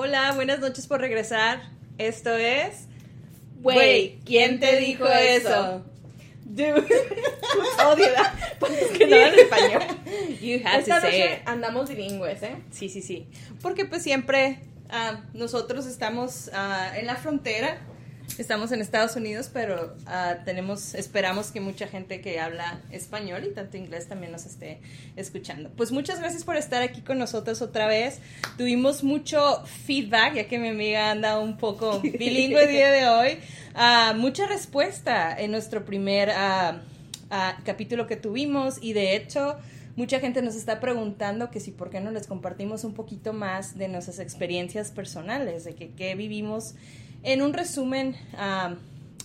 Hola, buenas noches por regresar. Esto es. Güey, ¿quién te dijo eso? Dude. Odio Pues que no en español. You have Esta to say noche it. andamos bilingües, ¿eh? Sí, sí, sí. Porque pues siempre ah, nosotros estamos ah, en la frontera, estamos en Estados Unidos, pero ah, tenemos, esperamos que mucha gente que habla español y tanto inglés también nos esté escuchando. Pues muchas gracias por estar aquí con nosotros otra vez. Tuvimos mucho feedback, ya que mi amiga anda un poco bilingüe el día de hoy. Ah, mucha respuesta en nuestro primer ah, capítulo que tuvimos y de hecho mucha gente nos está preguntando que si por qué no les compartimos un poquito más de nuestras experiencias personales, de que qué vivimos en un resumen ah,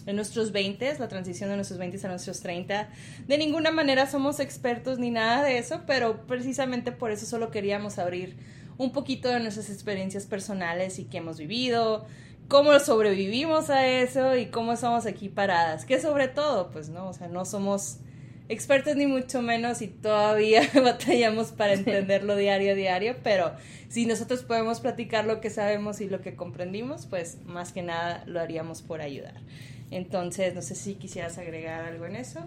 en nuestros 20, la transición de nuestros 20 a nuestros 30. De ninguna manera somos expertos ni nada de eso, pero precisamente por eso solo queríamos abrir un poquito de nuestras experiencias personales y qué hemos vivido, cómo sobrevivimos a eso y cómo somos aquí paradas. Que sobre todo, pues no, o sea, no somos expertos ni mucho menos y todavía batallamos para entenderlo diario a diario, pero si nosotros podemos platicar lo que sabemos y lo que comprendimos, pues más que nada lo haríamos por ayudar. Entonces, no sé si quisieras agregar algo en eso.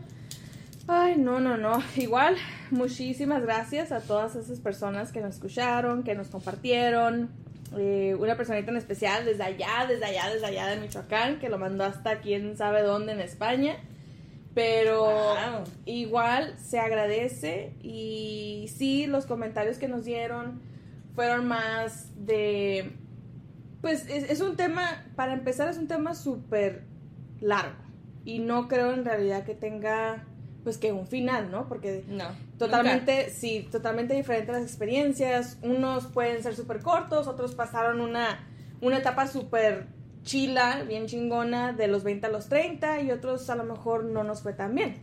Ay, no, no, no. Igual, muchísimas gracias a todas esas personas que nos escucharon, que nos compartieron. Eh, una personita en especial desde allá, desde allá, desde allá de Michoacán, que lo mandó hasta quién sabe dónde en España. Pero Wow. igual se agradece y sí, los comentarios que nos dieron fueron más de... Pues es, es un tema, para empezar es un tema súper largo y no creo en realidad que tenga pues que un final, ¿no? Porque No. Totalmente, sí, totalmente diferentes las experiencias. Unos pueden ser súper cortos, otros pasaron una, una etapa súper chila, bien chingona, de los 20 a los 30, y otros a lo mejor no nos fue tan bien.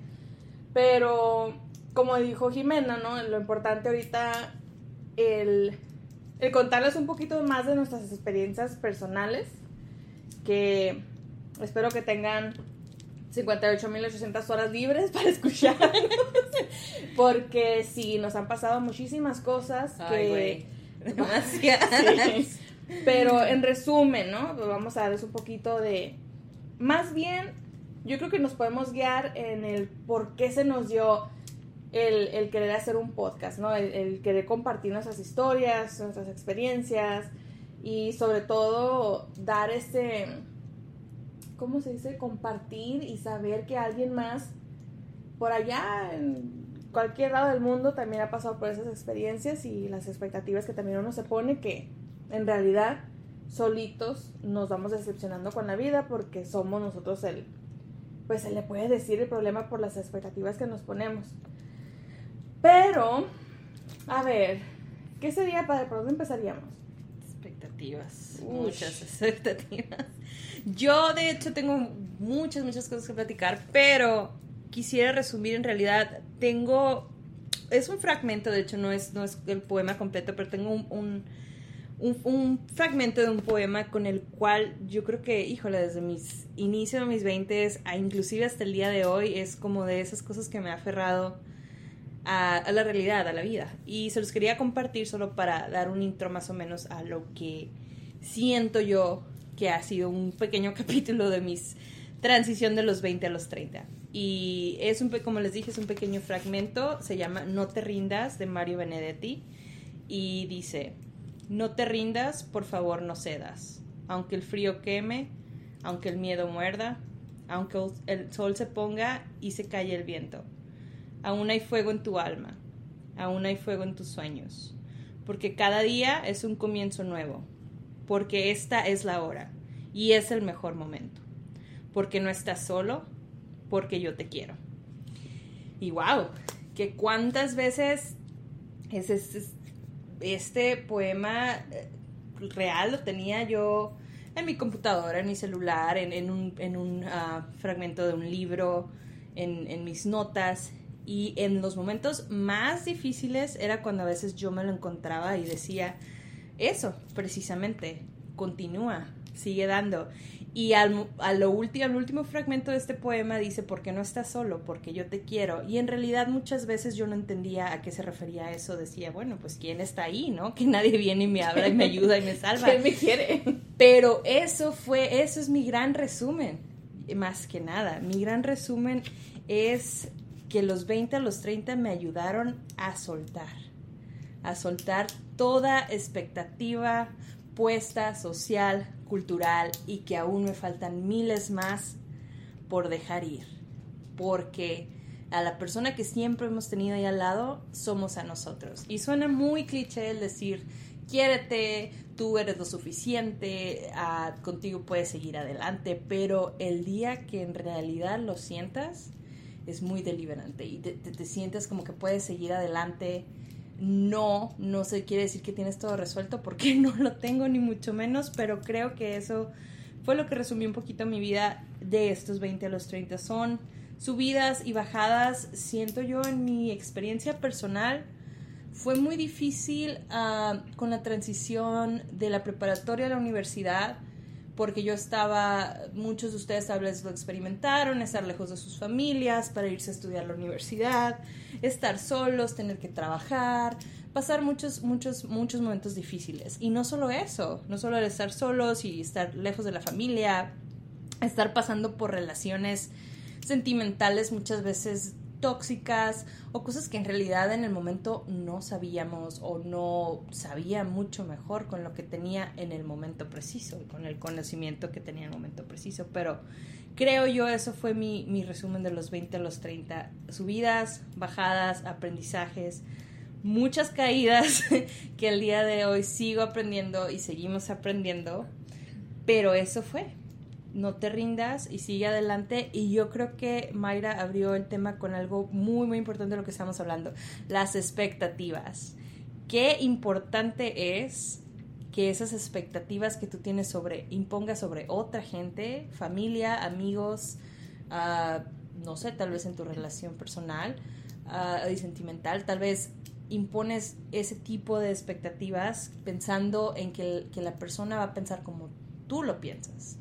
Pero, como dijo Jimena, ¿no? Lo importante ahorita, el, el contarles un poquito más de nuestras experiencias personales, que espero que tengan 58.800 horas libres para escuchar. Porque sí, nos han pasado muchísimas cosas Ay, que... Demasiadas. Sí. Pero en resumen, ¿no? Pues vamos a darles un poquito de... Más bien, yo creo que nos podemos guiar en el por qué se nos dio el, el querer hacer un podcast, ¿no? El, el querer compartir nuestras historias, nuestras experiencias y sobre todo dar ese... ¿Cómo se dice? Compartir y saber que alguien más por allá en cualquier lado del mundo también ha pasado por esas experiencias y las expectativas que también uno se pone que en realidad solitos nos vamos decepcionando con la vida porque somos nosotros el pues se le puede decir el problema por las expectativas que nos ponemos. Pero a ver, ¿qué sería para por dónde empezaríamos? Expectativas, muchas expectativas. Yo, de hecho, tengo muchas, muchas cosas que platicar, pero quisiera resumir en realidad. Tengo. Es un fragmento, de hecho, no es, no es el poema completo, pero tengo un, un, un- fragmento de un poema con el cual yo creo que, híjole, desde mis inicios de mis 20 a inclusive hasta el día de hoy, es como de esas cosas que me ha aferrado a, a la realidad, a la vida. Y se los quería compartir solo para dar un intro más o menos a lo que siento yo que ha sido un pequeño capítulo de mis transición de los 20 a los 30. Y es un, como les dije, es un pequeño fragmento, se llama No te rindas de Mario Benedetti y dice, no te rindas, por favor no cedas, aunque el frío queme, aunque el miedo muerda, aunque el sol se ponga y se calle el viento. Aún hay fuego en tu alma, aún hay fuego en tus sueños, porque cada día es un comienzo nuevo, porque esta es la hora y es el mejor momento, porque no estás solo, porque yo te quiero. Y wow, que cuántas veces es, es- es- este poema eh, real lo tenía yo en mi computadora, en mi celular, en, en un, en un, ah, fragmento de un libro, en, en mis notas. Y en los momentos más difíciles era cuando a veces yo me lo encontraba y decía, eso, precisamente, continúa, sigue dando. Y al, a lo último, al último fragmento de este poema dice, porque no estás solo, porque yo te quiero. Y en realidad muchas veces yo no entendía a qué se refería eso. Decía, bueno, pues ¿quién está ahí, no? Que nadie viene y me habla y me ayuda y me salva. ¿Quién me quiere? Pero eso fue, eso es mi gran resumen, más que nada. Mi gran resumen es que los 20 a los 30 me ayudaron a soltar, a soltar toda expectativa puesta social, cultural y que aún me faltan miles más por dejar ir. Porque a la persona que siempre hemos tenido ahí al lado somos a nosotros. Y suena muy cliché el decir, quiérete, tú eres lo suficiente, ah, contigo puedes seguir adelante, pero el día que en realidad lo sientas es muy deliberante y te, te sientes como que puedes seguir adelante no, no se quiere decir que tienes todo resuelto porque no lo tengo ni mucho menos, pero creo que eso fue lo que resumió un poquito mi vida de estos 20 a los 30. Son subidas y bajadas, siento yo en mi experiencia personal. Fue muy difícil ah, con la transición de la preparatoria a la universidad porque yo estaba, muchos de ustedes tal vez lo experimentaron, estar lejos de sus familias para irse a estudiar a la universidad, estar solos, tener que trabajar, pasar muchos, muchos, muchos momentos difíciles. Y no solo eso, no solo el estar solos y estar lejos de la familia, estar pasando por relaciones sentimentales muchas veces tóxicas o cosas que en realidad en el momento no sabíamos o no sabía mucho mejor con lo que tenía en el momento preciso con el conocimiento que tenía en el momento preciso. Pero creo yo eso fue mi, mi resumen de los 20 a los 30. Subidas, bajadas, aprendizajes, muchas caídas que el día de hoy sigo aprendiendo y seguimos aprendiendo. Pero eso fue, no te rindas y sigue adelante. Y yo creo que Mayra abrió el tema con algo muy, muy importante de lo que estamos hablando, las expectativas. Qué importante es que esas expectativas que tú tienes sobre, impongas sobre otra gente, familia, amigos, ah, no sé, tal vez en tu relación personal uh, sentimental, tal vez impones ese tipo de expectativas pensando en que, que la persona va a pensar como tú lo piensas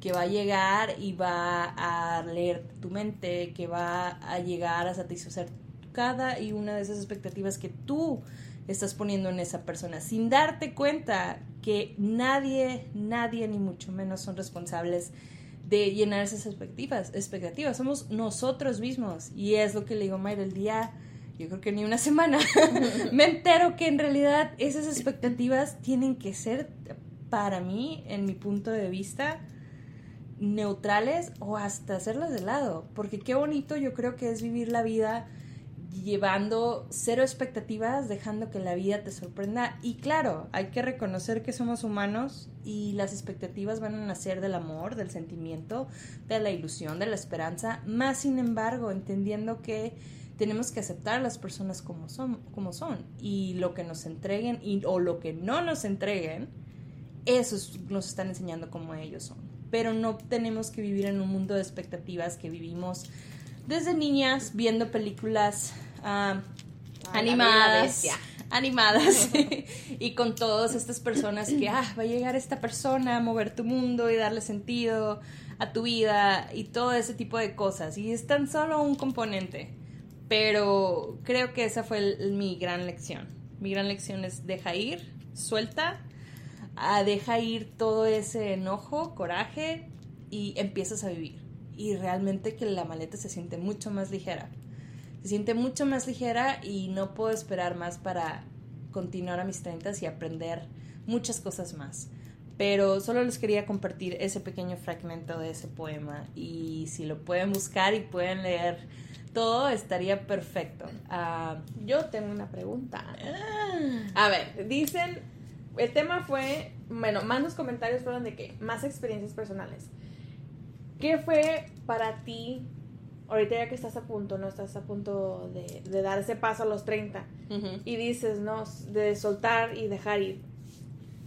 que va a llegar y va a leer tu mente, que va a llegar a satisfacer cada y una de esas expectativas que tú estás poniendo en esa persona, sin darte cuenta que nadie, nadie, ni mucho menos son responsables de llenar esas expectativas, expectativas. Somos nosotros mismos. Y es lo que le digo, Mayra, el día, yo creo que ni una semana, me entero que en realidad esas expectativas tienen que ser, para mí, en mi punto de vista, neutrales o hasta hacerlas de lado, porque qué bonito yo creo que es vivir la vida llevando cero expectativas, dejando que la vida te sorprenda. Y claro, hay que reconocer que somos humanos y las expectativas van a nacer del amor, del sentimiento, de la ilusión, de la esperanza, más sin embargo, entendiendo que tenemos que aceptar a las personas como son, como son. Y lo que nos entreguen y, o lo que no nos entreguen, eso nos están enseñando cómo ellos son pero no tenemos que vivir en un mundo de expectativas que vivimos desde niñas viendo películas ah, animadas animadas y con todas estas personas que ah, va a llegar esta persona a mover tu mundo y darle sentido a tu vida y todo ese tipo de cosas. Y es tan solo un componente pero creo que esa fue mi gran lección. Mi gran lección es deja ir suelta a deja ir todo ese enojo, coraje y empiezas a vivir. Y realmente que la maleta se siente mucho más ligera. Se siente mucho más ligera y no puedo esperar más para continuar a mis 30 y aprender muchas cosas más. Pero solo les quería compartir ese pequeño fragmento de ese poema y si lo pueden buscar y pueden leer todo estaría perfecto. Ah, yo tengo una pregunta. Ah. A ver, dicen el tema fue, bueno, más los comentarios fueron de que más experiencias personales. ¿Qué fue para ti, ahorita ya que estás a punto, no estás a punto de, dar ese paso a los 30 y dices, no, de soltar y dejar ir?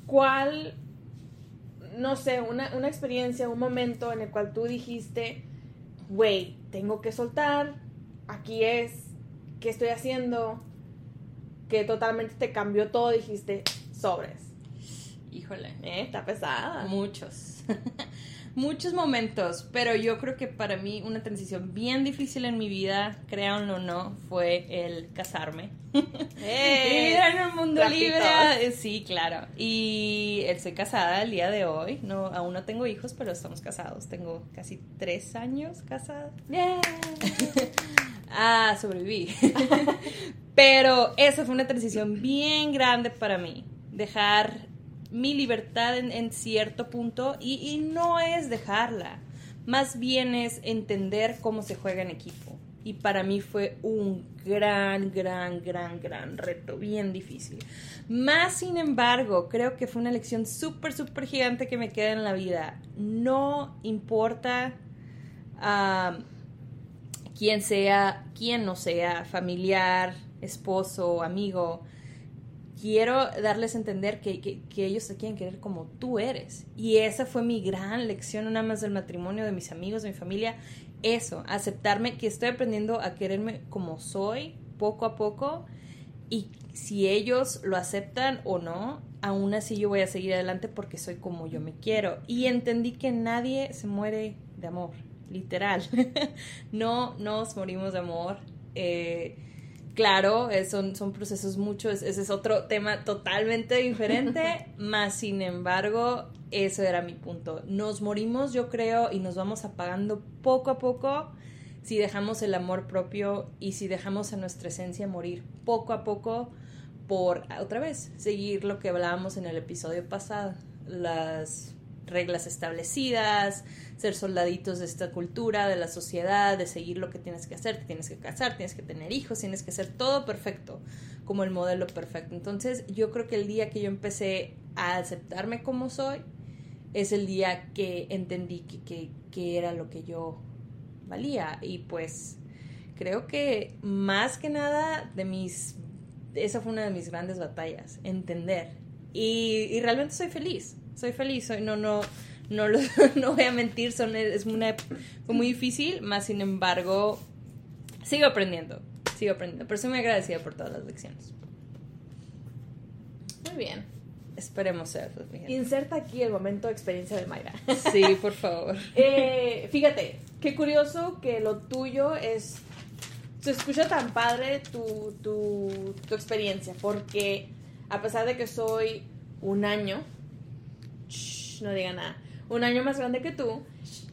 ¿Cuál, no sé, una, una experiencia, un momento en el cual tú dijiste, güey, tengo que soltar, aquí es, ¿qué estoy haciendo? Que totalmente te cambió todo, dijiste, sobres. Híjole. Eh, está pesada. Muchos. muchos momentos, pero yo creo que para mí una transición bien difícil en mi vida, créanlo o no, fue el casarme. ¡Eh! Vivir en un mundo libre. eh, Sí, claro. Y estoy casada el día de hoy. No, aún no tengo hijos, pero estamos casados. Tengo casi tres años casada. Yeah. Ah, sobreviví. Pero esa fue una transición bien grande para mí. Dejar mi libertad en, cierto punto y, no es dejarla. Más bien es entender cómo se juega en equipo. Y para mí fue un gran, gran, gran, gran reto, bien difícil. Más sin embargo, creo que fue una lección súper, súper gigante que me queda en la vida. No importa ah, quien sea, quien no sea, familiar, esposo, amigo, quiero darles a entender que, que, ellos te quieren querer como tú eres. Y esa fue mi gran lección, nada más del matrimonio, de mis amigos, de mi familia. Eso, aceptarme que estoy aprendiendo a quererme como soy, poco a poco. Y si ellos lo aceptan o no, aún así yo voy a seguir adelante porque soy como yo me quiero. Y entendí que nadie se muere de amor, literal. no nos morimos de amor. Eh, claro, eh, son, son procesos muchos, ese es otro tema totalmente diferente, más sin embargo, eso era mi punto. Nos morimos, yo creo, y nos vamos apagando poco a poco si dejamos el amor propio y si dejamos a nuestra esencia morir poco a poco por, otra vez, seguir lo que hablábamos en el episodio pasado, las reglas establecidas, ser soldaditos de esta cultura, de la sociedad, de seguir lo que tienes que hacer, te tienes que casar, tienes que tener hijos, tienes que hacer todo perfecto, como el modelo perfecto. Entonces yo creo que el día que yo empecé a aceptarme como soy, es el día que entendí que, que, era lo que yo valía. Y pues creo que más que nada de mis esa fue una de mis grandes batallas entender. Y realmente soy feliz soy feliz soy no no no lo- no voy a mentir son es una fue muy difícil más sin embargo sigo aprendiendo sigo aprendiendo pero soy muy agradecida por todas las lecciones Muy bien. esperemos ser. Inserta aquí el momento de experiencia de Mayra. sí por favor Eh, fíjate, qué curioso que lo tuyo es. Se escucha tan padre tu, tu, tu experiencia, porque a pesar de que soy un año, shh, no diga nada, un año más grande que tú,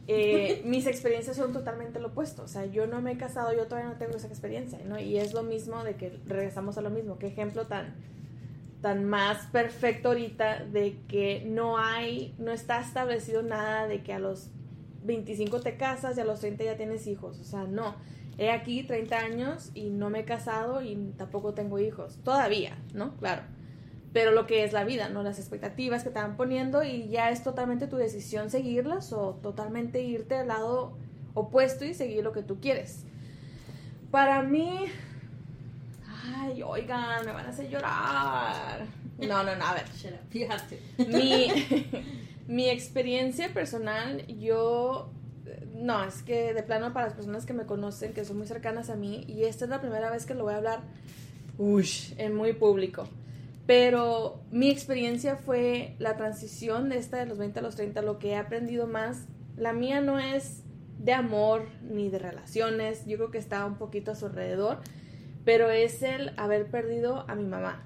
eh, mis experiencias son totalmente lo opuesto. O sea, yo no me he casado, yo todavía no tengo esa experiencia, ¿no? Y es lo mismo de que regresamos a lo mismo. Qué ejemplo tan, tan más perfecto ahorita de que no hay, no está establecido nada de que a los 25 te casas y a los 30 ya tienes hijos. O sea, no. He aquí 30 años y no me he casado y tampoco tengo hijos. Todavía, ¿no? Claro. Pero lo que es la vida, ¿no? Las expectativas que te van poniendo y ya es totalmente tu decisión seguirlas o totalmente irte al lado opuesto y seguir lo que tú quieres. Para mí... Ay, oigan, me van a hacer llorar. No, no, no, a ver mi, mi experiencia personal, yo, no, es que de plano para las personas que me conocen, que son muy cercanas a mí, y esta es la primera vez que lo voy a hablar, ush, en muy público. Pero mi experiencia fue la transición de esta de los 20 a los 30, lo que he aprendido más. La mía no es de amor ni de relaciones, yo creo que está un poquito a su alrededor, pero es el haber perdido a mi mamá.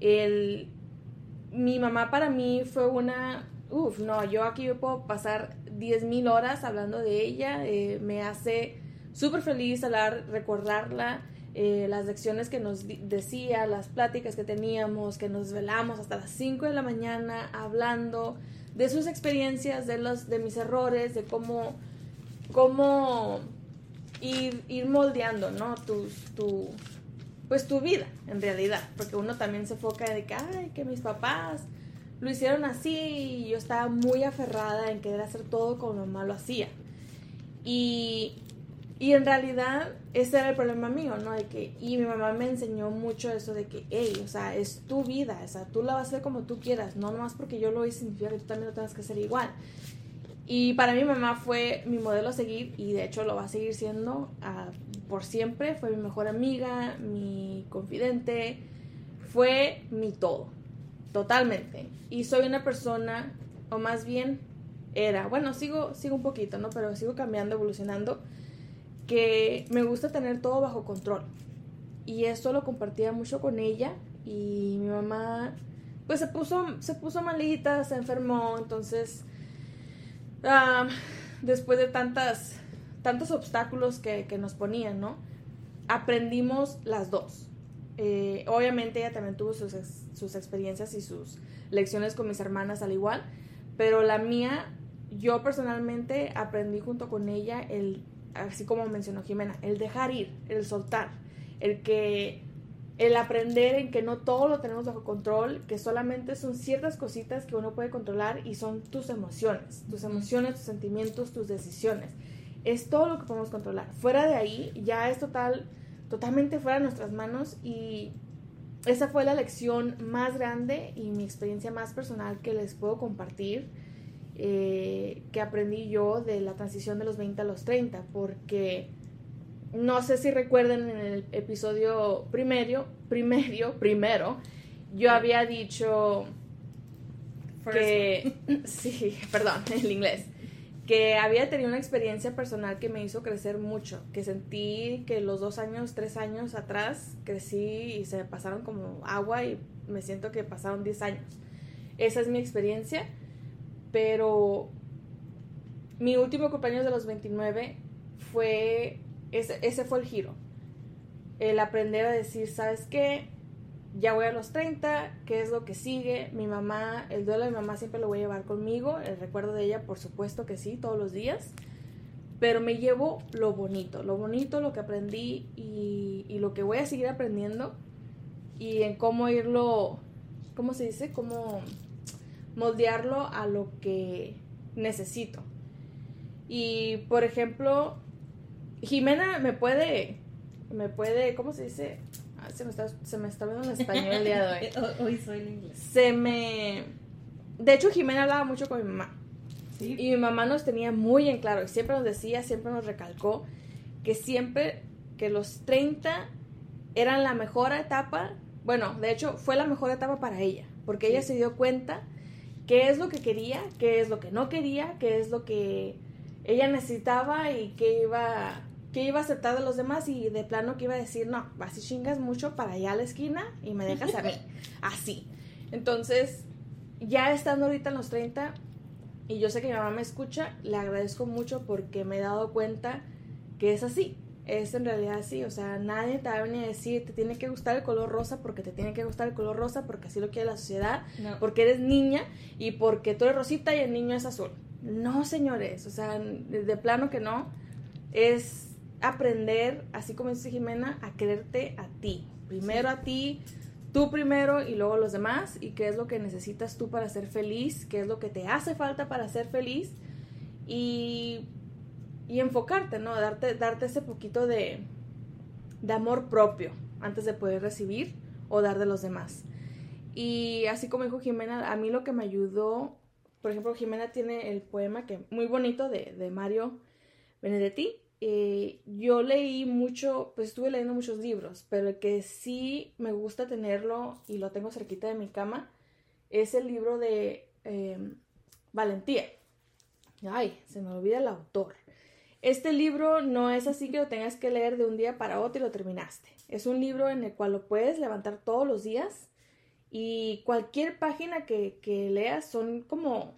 El, mi mamá para mí fue una... Uf, no, yo aquí puedo pasar 10.000 horas hablando de ella. eh, me hace súper feliz hablar, recordarla, eh, las lecciones que nos decía, las pláticas que teníamos, que nos velamos hasta las 5 de la mañana hablando de sus experiencias, de, los, de mis errores, de cómo, cómo ir, ir moldeando, ¿no? Tus, tu, pues tu vida, en realidad, porque uno también se enfoca de que, ay, que mis papás lo hicieron así y yo estaba muy aferrada en querer hacer todo como mamá lo hacía. Y, y en realidad ese era el problema mío, ¿no? De que, y mi mamá me enseñó mucho eso de que, hey, o sea, es tu vida, o sea, tú la vas a hacer como tú quieras, no nomás porque yo lo hice significa que tú también lo tengas que hacer igual. Y para mí mamá fue mi modelo a seguir y de hecho lo va a seguir siendo ah, por siempre. Fue mi mejor amiga, mi confidente, fue mi todo, totalmente. Y soy una persona, o más bien era, bueno, sigo, sigo un poquito, ¿no? Pero sigo cambiando, evolucionando, que me gusta tener todo bajo control. Y esto lo compartía mucho con ella y mi mamá, pues se puso, se puso malita, se enfermó, entonces, después de tantas, tantos obstáculos que, que nos ponían, ¿no? Aprendimos las dos. Eh, obviamente ella también tuvo sus, sus experiencias y sus lecciones con mis hermanas al igual, pero la mía, yo personalmente aprendí junto con ella el, así como mencionó Jimena, el dejar ir, el soltar, el que el aprender en que no todo lo tenemos bajo control, que solamente son ciertas cositas que uno puede controlar y son tus emociones, tus emociones, tus sentimientos, tus decisiones. Es todo lo que podemos controlar. Fuera de ahí ya es total, totalmente fuera de nuestras manos y esa fue la lección más grande y mi experiencia más personal que les puedo compartir, eh, que aprendí yo de la transición de los 20 a los 30, porque no sé si recuerden en el episodio primero, primero, primero, yo había dicho que, sí, perdón, el inglés, que había tenido una experiencia personal que me hizo crecer mucho, que sentí que los dos años, tres años atrás crecí y se me pasaron como agua y me siento que pasaron diez años. Esa es mi experiencia, pero mi último cumpleaños de los 29 fue, ese, ese fue el giro. El aprender a decir, ¿sabes qué? ya voy a los 30, ¿qué es lo que sigue? Mi mamá, el duelo de mi mamá siempre lo voy a llevar conmigo, el recuerdo de ella, por supuesto que sí, todos los días, pero me llevo lo bonito, lo bonito, lo que aprendí y, y lo que voy a seguir aprendiendo y en cómo irlo, ¿cómo se dice? Cómo moldearlo a lo que necesito. Y, por ejemplo, Jimena me puede, me puede, ¿cómo se dice? se me está, se me está viendo en español el día de hoy. hoy soy en inglés. Se me... De hecho, Jimena hablaba mucho con mi mamá. ¿Sí? Y mi mamá nos tenía muy en claro, y siempre nos decía, siempre nos recalcó, que siempre que los 30 eran la mejor etapa, bueno, de hecho fue la mejor etapa para ella, porque ella se dio cuenta qué es lo que quería, qué es lo que no quería, qué es lo que ella necesitaba y qué iba que iba a aceptar de los demás y de plano que iba a decir, no, vas y chingas mucho para allá a la esquina y me dejas a mí. Así. Entonces, ya estando ahorita en los 30, y yo sé que mi mamá me escucha, le agradezco mucho porque me he dado cuenta que es así. Es en realidad así. O sea, nadie te va a venir a decir, te tiene que gustar el color rosa porque te tiene que gustar el color rosa porque así lo quiere la sociedad, porque eres niña y porque tú eres rosita y el niño es azul. No, señores. O sea, de plano que no. Es aprender, así como dice Jimena, a quererte a ti. Primero a ti, tú primero y luego los demás. Y qué es lo que necesitas tú para ser feliz, qué es lo que te hace falta para ser feliz. Y, y enfocarte, ¿no? Darte, darte ese poquito de, de amor propio antes de poder recibir o dar de los demás. Y así como dijo Jimena, a mí lo que me ayudó, por ejemplo, Jimena tiene el poema que muy bonito de, de Mario Benedetti, eh, yo leí mucho, pues estuve leyendo muchos libros, pero el que sí me gusta tenerlo y lo tengo cerquita de mi cama es el libro de em, Valentía. Ay, se me olvida el autor. Este libro no es así que lo tengas que leer de un día para otro y lo terminaste. Es un libro en el cual lo puedes levantar todos los días y cualquier página que, que leas son como,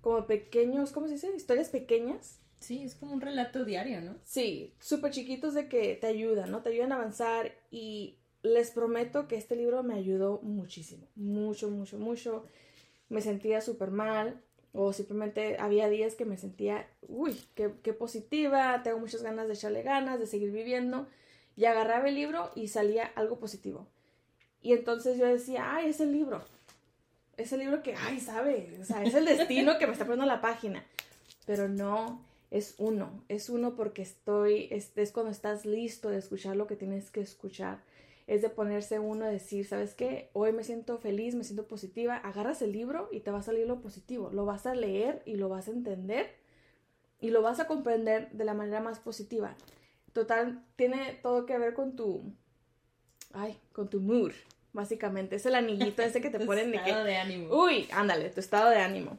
como pequeños, ¿cómo se dice? Historias pequeñas Sí, es como un relato diario, ¿no? Sí, súper chiquitos de que te ayudan, ¿no? Te ayudan a avanzar y les prometo que este libro me ayudó muchísimo, mucho, mucho, mucho. Me sentía súper mal o simplemente había días que me sentía, uy, qué, qué positiva, tengo muchas ganas de echarle ganas, de seguir viviendo y agarraba el libro y salía algo positivo. Y entonces yo decía, ay, es el libro, es el libro que, ay, sabe, es el destino que me está poniendo la página. Pero no, es uno, es uno porque estoy, es, es, cuando estás listo de escuchar lo que tienes que escuchar, es de ponerse uno a decir, ¿sabes qué? Hoy me siento feliz, me siento positiva, agarras el libro y te va a salir lo positivo, lo vas a leer y lo vas a entender y lo vas a comprender de la manera más positiva. Total, tiene todo que ver con tu, ay, con tu mood, básicamente, es el anillito ese que te ponen de que... de ánimo. Uy, ándale, tu estado de ánimo.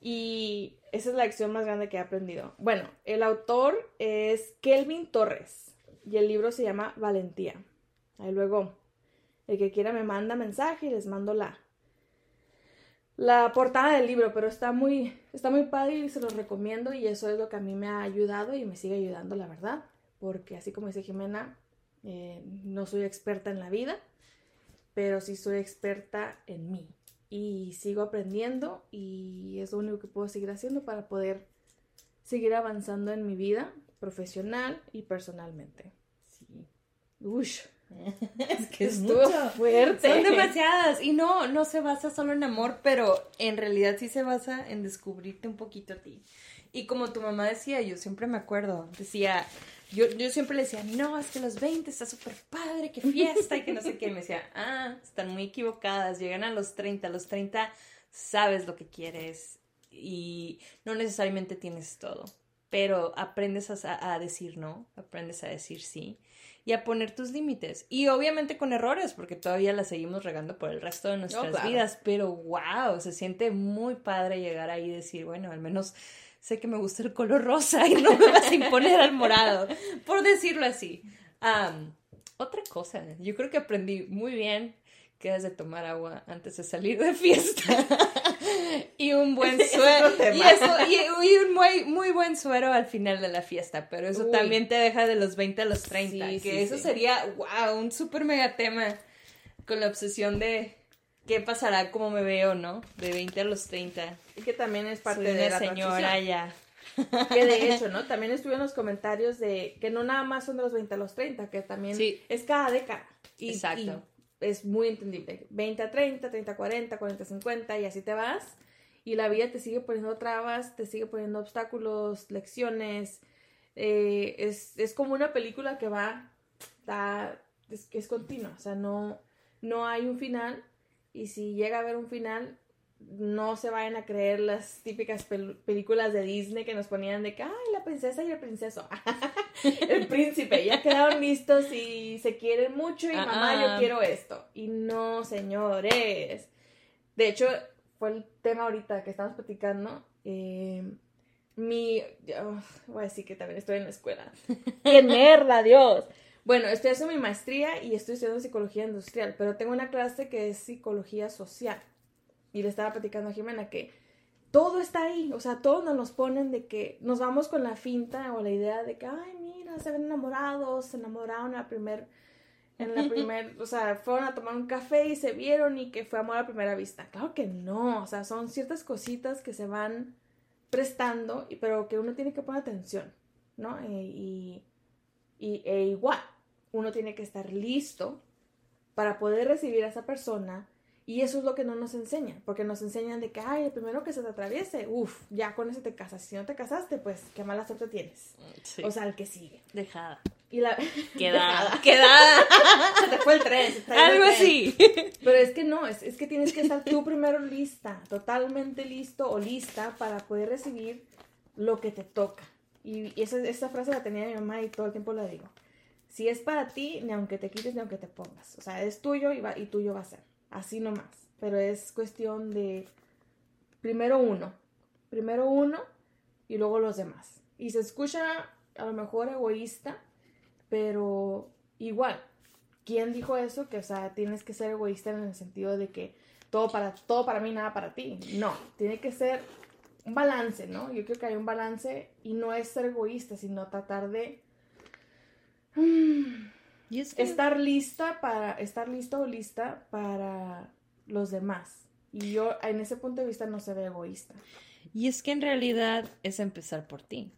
Y esa es la lección más grande que he aprendido. Bueno, el autor es Kelvin Torres y el libro se llama Valentía. Ahí luego, el que quiera me manda mensaje y les mando la, la portada del libro, pero está muy, está muy padre y se los recomiendo y eso es lo que a mí me ha ayudado y me sigue ayudando, la verdad, porque así como dice Jimena, eh, no soy experta en la vida, pero sí soy experta en mí y sigo aprendiendo y es lo único que puedo seguir haciendo para poder seguir avanzando en mi vida profesional y personalmente. Sí. es que es Estuvo fuerte. Son demasiadas. Y no, no se basa solo en amor, pero en realidad sí se basa en descubrirte un poquito a ti. Y como tu mamá decía, yo siempre me acuerdo, decía, yo, yo siempre le decía, no, es que los 20 está súper padre, qué fiesta y que no sé qué. Y me decía, ah, están muy equivocadas, llegan a los 30, a los 30 sabes lo que quieres y no necesariamente tienes todo, pero aprendes a, a decir no, aprendes a decir sí y a poner tus límites. Y obviamente con errores, porque todavía la seguimos regando por el resto de nuestras vidas, pero wow, se siente muy padre llegar ahí y decir, bueno, al menos sé que me gusta el color rosa y no me vas a imponer al morado, por decirlo así. otra cosa, yo creo que aprendí muy bien que de tomar agua antes de salir de fiesta. y un buen suero. y, eso, y, un muy, muy buen suero al final de la fiesta. Pero eso también te deja de los 20 a los 30. que eso sería, wow, un súper mega tema. Con la obsesión de qué pasará, cómo me veo, ¿no? De 20 a los 30. Y que también es parte de la señora ya. Que de hecho, ¿no? También estuve en los comentarios de que no nada más son de los 20 a los 30, que también es cada década. Exacto es muy entendible. 20 a 30, 30 a 40, 40 a 50 y así te vas. Y la vida te sigue poniendo trabas, te sigue poniendo obstáculos, lecciones. Eh, es, es, como una película que va, da, es, es continua, o sea, no, no hay un final. Y si llega a haber un final, no se vayan a creer las típicas películas de Disney que nos ponían de que, ay, la princesa y el princeso, el príncipe, ya quedaron listos y se quieren mucho y mamá, yo quiero esto. Y no, señores. De hecho, fue el tema ahorita que estamos platicando. Eh, mi, voy a decir que también estoy en la escuela. ¡Qué mierda, Dios! Bueno, estoy haciendo mi maestría y estoy estudiando psicología industrial, pero tengo una clase que es psicología social. Y le estaba platicando a Jimena que todo está ahí, o sea, todos nos ponen de que nos vamos con la finta o la idea de que, ay, mira, se ven enamorados, se enamoraron a primer, en la primer, o sea, fueron a tomar un café y se vieron y que fue amor a primera vista. Claro que no, o sea, son ciertas cositas que se van prestando, pero que uno tiene que poner atención, ¿no? E, y, y e igual, uno tiene que estar listo para poder recibir a esa persona y eso es lo que no nos enseñan, porque nos enseñan de que, ay, el primero que se te atraviese, uff, ya con ese te casas. Si no te casaste, pues qué mala suerte tienes. O sea, el que sigue. Dejada. Y la... Quedada. Quedada. se te fue el tren. Algo así. Pero es que no, es, es que tienes que estar tú primero lista, totalmente listo o lista para poder recibir lo que te toca. Y, esa, esa frase la tenía mi mamá y todo el tiempo la digo. Si es para ti, ni aunque te quites, ni aunque te pongas. O sea, es tuyo y, va, y tuyo va a ser así nomás. Pero es cuestión de primero uno, primero uno y luego los demás. Y se escucha a lo mejor egoísta, pero igual, ¿quién dijo eso? Que, o sea, tienes que ser egoísta en el sentido de que todo para, todo para mí, nada para ti. No, tiene que ser un balance, ¿no? Yo creo que hay un balance y no es ser egoísta, sino tratar de... Y es estar lista para, estar listo o lista para los demás. Y yo en ese punto de vista no se ve egoísta. Y es que en realidad es empezar por ti.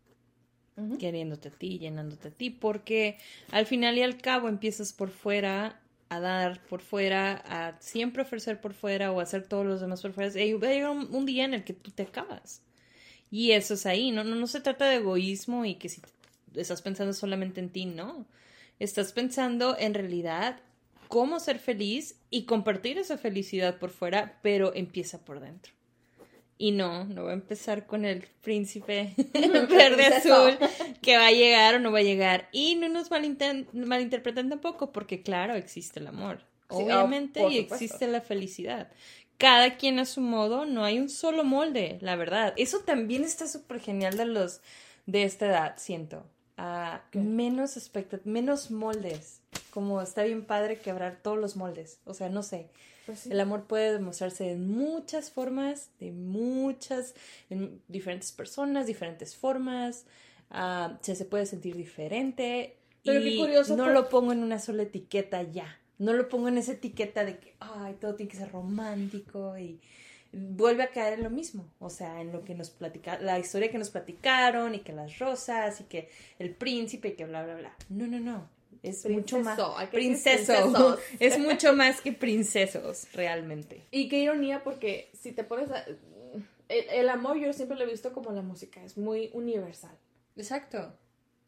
Queriéndote a ti, llenándote a ti, porque al final y al cabo empiezas por fuera a dar por fuera, a siempre ofrecer por fuera o hacer todos los demás por fuera. Y va a llegar un, día en el que tú te acabas. Y eso es ahí, no, no, no se trata de egoísmo y que si estás pensando solamente en ti, no. Estás pensando en realidad cómo ser feliz y compartir esa felicidad por fuera, pero empieza por dentro. Y no, no va a empezar con el príncipe verde azul que va a llegar o no va a llegar. Y no nos malinterpreten tampoco, porque claro, existe el amor. Obviamente, y existe la felicidad. cada quien a su modo, no hay un solo molde, la verdad. Eso también está súper genial de los de esta edad, siento. Ah, menos expectat menos moldes. Como está bien padre quebrar todos los moldes. O sea, no sé. Pues El amor puede demostrarse en muchas formas, de muchas, en diferentes personas, diferentes formas. Ah, se, se puede sentir diferente. Pero y qué curioso No por- lo pongo en una sola etiqueta ya. No lo pongo en esa etiqueta de que, ay, todo tiene que ser romántico y vuelve a caer en lo mismo. O sea, en lo que nos platica, la historia que nos platicaron y que las rosas y que el príncipe y que bla, bla, bla. No, no, no. Es mucho más. Princeso, Princeso. Es mucho más que princesos, realmente. Y qué ironía porque si te pones a... El, el amor yo siempre lo he visto como la música, es muy universal. Exacto.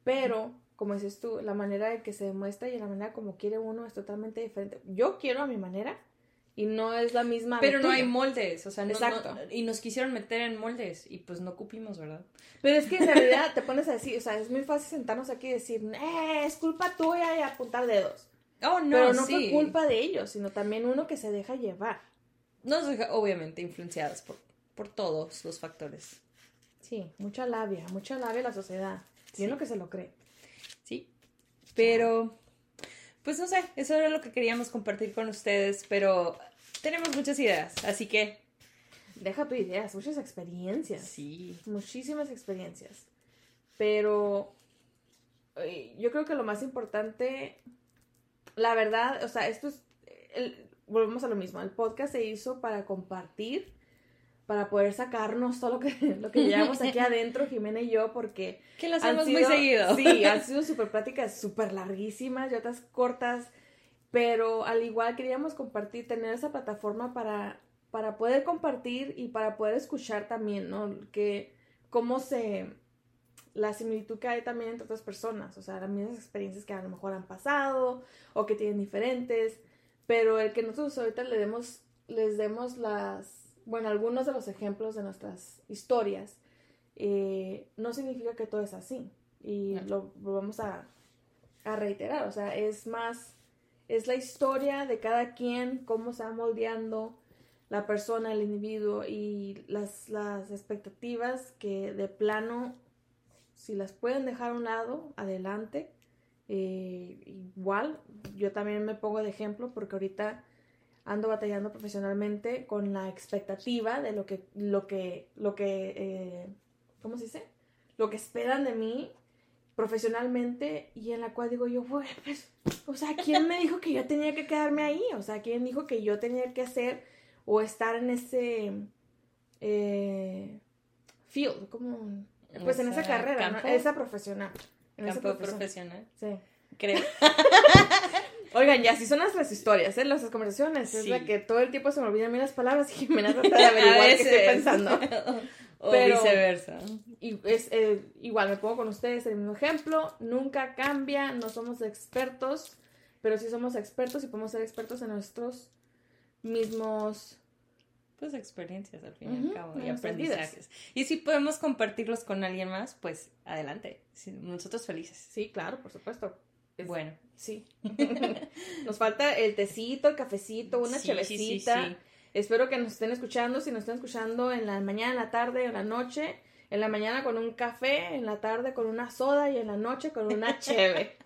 Pero, como dices tú, la manera de que se demuestra y la manera como quiere uno es totalmente diferente. Yo quiero a mi manera y no es la misma. Pero no hay moldes, o sea, no- Exacto. no- y nos quisieron meter en moldes y pues no cupimos, ¿verdad? Pero es que en realidad te pones a decir, o sea, es muy fácil sentarnos aquí y decir, eh, es culpa tuya y apuntar dedos. Oh, no, Pero no sí. fue culpa de ellos, sino también uno que se deja llevar. Nos deja, obviamente, influenciadas por, por todos los factores. Sí, mucha labia, mucha labia la sociedad. Y uno que se lo cree. Sí. Pero, pues no sé, eso era lo que queríamos compartir con ustedes, pero tenemos muchas ideas, así que Deja tu ideas, muchas experiencias. sí. muchísimas experiencias. Pero eh, yo creo que lo más importante, la verdad, o sea, esto es, el- volvemos a lo mismo, el podcast se hizo para compartir, para poder sacarnos todo lo que, lo que llevamos aquí adentro, Jimena y yo, porque Que lo hacemos muy sido- seguido. Sí, han sido súper pláticas súper larguísimas y otras cortas, pero al igual queríamos compartir, tener esa plataforma para, para poder compartir y para poder escuchar también, ¿no? Que cómo se... la similitud que hay también entre otras personas, o sea, las mismas experiencias que a lo mejor han pasado o que tienen diferentes, pero el que nosotros ahorita le demos, les demos las, bueno, algunos de los ejemplos de nuestras historias, eh, no significa que todo es así. Y lo, lo vamos a, a reiterar. O sea, es más, es la historia de cada quien, cómo se va moldeando la persona, el individuo y las, las expectativas que de plano, si las pueden dejar a un lado, adelante. Eh, igual, yo también me pongo de ejemplo porque ahorita ando batallando profesionalmente con la expectativa de lo que, lo que, lo que, eh, ¿cómo se dice? Lo que esperan de mí profesionalmente y en la cual digo yo, "Güey, pues, o sea, ¿quién me dijo que yo tenía que quedarme ahí? O sea, ¿quién dijo que yo tenía que hacer o estar en ese eh, field, como, pues en esa carrera, ¿no? campo. esa profesional. En esa Campo profesión. profesional, Sí. creo. Oigan, ya, así son nuestras historias, ¿eh? Nuestras conversaciones. Es la que todo el tiempo se me olvidan a mí las palabras y me trata de averiguar qué estoy pensando. o Pero- viceversa. Y es eh, igual, me pongo con ustedes el mismo ejemplo. Nunca cambia, no somos expertos, pero sí somos expertos y podemos ser expertos en nuestros mismos. Pues experiencias al fin y al cabo y aprendizajes. Y si podemos compartirlos con alguien más, pues adelante. Nosotros felices. Sí, claro, por supuesto. Es- Bueno. Sí. nos falta el tecito, el cafecito, una Sí, sí, sí. Espero que nos estén escuchando. Si nos están escuchando en la mañana, en la tarde, en la noche. En la mañana con un café, en la tarde con una soda y en la noche con una cheve.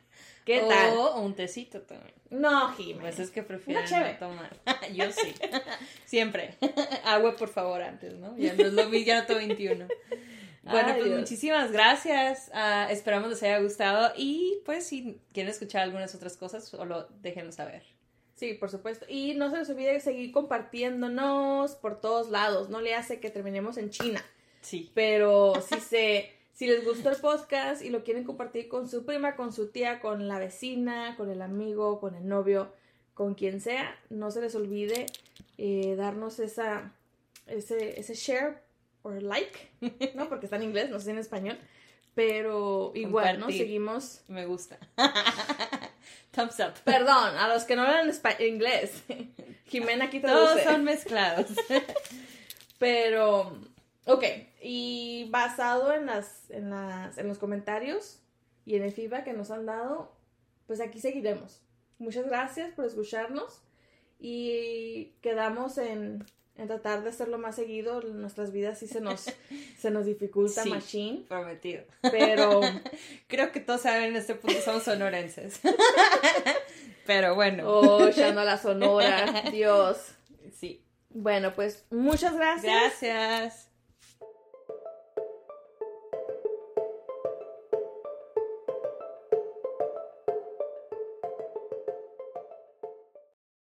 ¿Qué o, tal? o un tecito también. No, Jiménez. Pues es que prefiero no tomar. Yo sí. Siempre. Agua, por favor, antes, ¿no? Ya no es lo mismo, ya no tengo 21. Bueno, Ay, pues Dios. muchísimas gracias. Ah, esperamos les haya gustado. Y pues si quieren escuchar algunas otras cosas, solo déjenos saber. Sí, por supuesto. Y no se les olvide seguir compartiéndonos por todos lados. No le hace que terminemos en China. Sí. Pero si se, si les gustó el podcast y lo quieren compartir con su prima, con su tía, con la vecina, con el amigo, con el novio, con quien sea, no se les olvide eh, darnos esa, ese, ese share o like, ¿no? Porque está en inglés, no sé si en español. Pero igual, ¿no? Compartir. Seguimos. Me gusta. Thumbs up. Perdón, a los que no hablan inglés. Jimena aquí Todos traduce. son mezclados. Pero, ok, y basado en las, en las, en los comentarios y en el feedback que nos han dado, pues aquí seguiremos. Muchas gracias por escucharnos y quedamos en, en tratar de hacerlo más seguido. Nuestras vidas sí se nos, se nos dificulta, Sí. machine. Prometido. Pero Creo que todos saben en este punto somos sonorenses. Pero bueno. Oh, echando la sonora, Dios. Sí. Bueno, pues muchas gracias. Gracias.